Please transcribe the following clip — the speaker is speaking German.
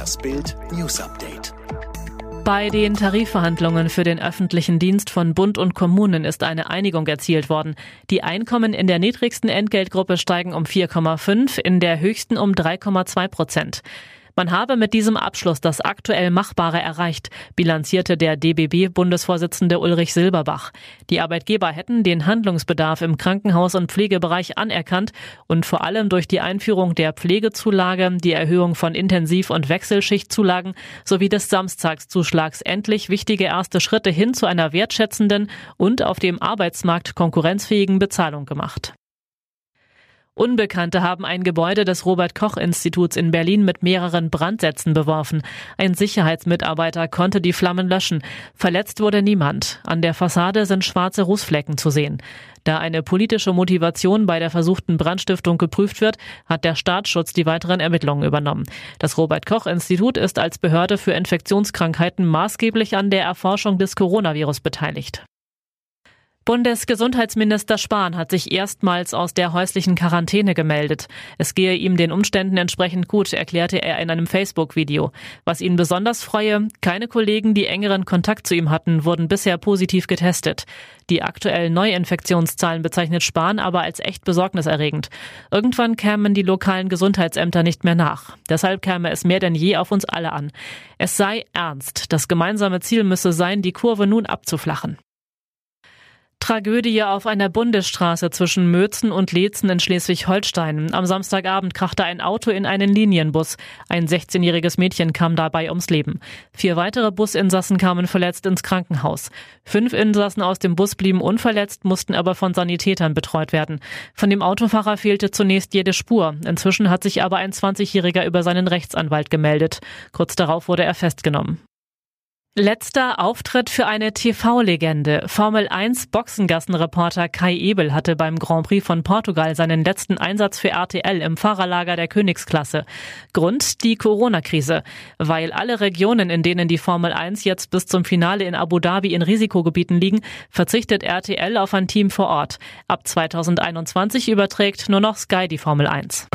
Das Bild News Update. Bei den Tarifverhandlungen für den öffentlichen Dienst von Bund und Kommunen ist eine Einigung erzielt worden. Die Einkommen in der niedrigsten Entgeltgruppe steigen um 4,5, in der höchsten um 3,2 Prozent. Man habe mit diesem Abschluss das aktuell Machbare erreicht, bilanzierte der DBB-Bundesvorsitzende Ulrich Silberbach. Die Arbeitgeber hätten den Handlungsbedarf im Krankenhaus- und Pflegebereich anerkannt und vor allem durch die Einführung der Pflegezulage, die Erhöhung von Intensiv- und Wechselschichtzulagen sowie des Samstagszuschlags endlich wichtige erste Schritte hin zu einer wertschätzenden und auf dem Arbeitsmarkt konkurrenzfähigen Bezahlung gemacht. Unbekannte haben ein Gebäude des Robert Koch Instituts in Berlin mit mehreren Brandsätzen beworfen. Ein Sicherheitsmitarbeiter konnte die Flammen löschen. Verletzt wurde niemand. An der Fassade sind schwarze Rußflecken zu sehen. Da eine politische Motivation bei der versuchten Brandstiftung geprüft wird, hat der Staatsschutz die weiteren Ermittlungen übernommen. Das Robert Koch Institut ist als Behörde für Infektionskrankheiten maßgeblich an der Erforschung des Coronavirus beteiligt. Bundesgesundheitsminister Spahn hat sich erstmals aus der häuslichen Quarantäne gemeldet. Es gehe ihm den Umständen entsprechend gut, erklärte er in einem Facebook-Video. Was ihn besonders freue, keine Kollegen, die engeren Kontakt zu ihm hatten, wurden bisher positiv getestet. Die aktuellen Neuinfektionszahlen bezeichnet Spahn aber als echt besorgniserregend. Irgendwann kämen die lokalen Gesundheitsämter nicht mehr nach. Deshalb käme es mehr denn je auf uns alle an. Es sei ernst. Das gemeinsame Ziel müsse sein, die Kurve nun abzuflachen. Tragödie auf einer Bundesstraße zwischen Mözen und Leetzen in Schleswig-Holstein. Am Samstagabend krachte ein Auto in einen Linienbus. Ein 16-jähriges Mädchen kam dabei ums Leben. Vier weitere Businsassen kamen verletzt ins Krankenhaus. Fünf Insassen aus dem Bus blieben unverletzt, mussten aber von Sanitätern betreut werden. Von dem Autofahrer fehlte zunächst jede Spur. Inzwischen hat sich aber ein 20-Jähriger über seinen Rechtsanwalt gemeldet. Kurz darauf wurde er festgenommen. Letzter Auftritt für eine TV-Legende. Formel 1 Boxengassenreporter Kai Ebel hatte beim Grand Prix von Portugal seinen letzten Einsatz für RTL im Fahrerlager der Königsklasse. Grund die Corona-Krise. Weil alle Regionen, in denen die Formel 1 jetzt bis zum Finale in Abu Dhabi in Risikogebieten liegen, verzichtet RTL auf ein Team vor Ort. Ab 2021 überträgt nur noch Sky die Formel 1.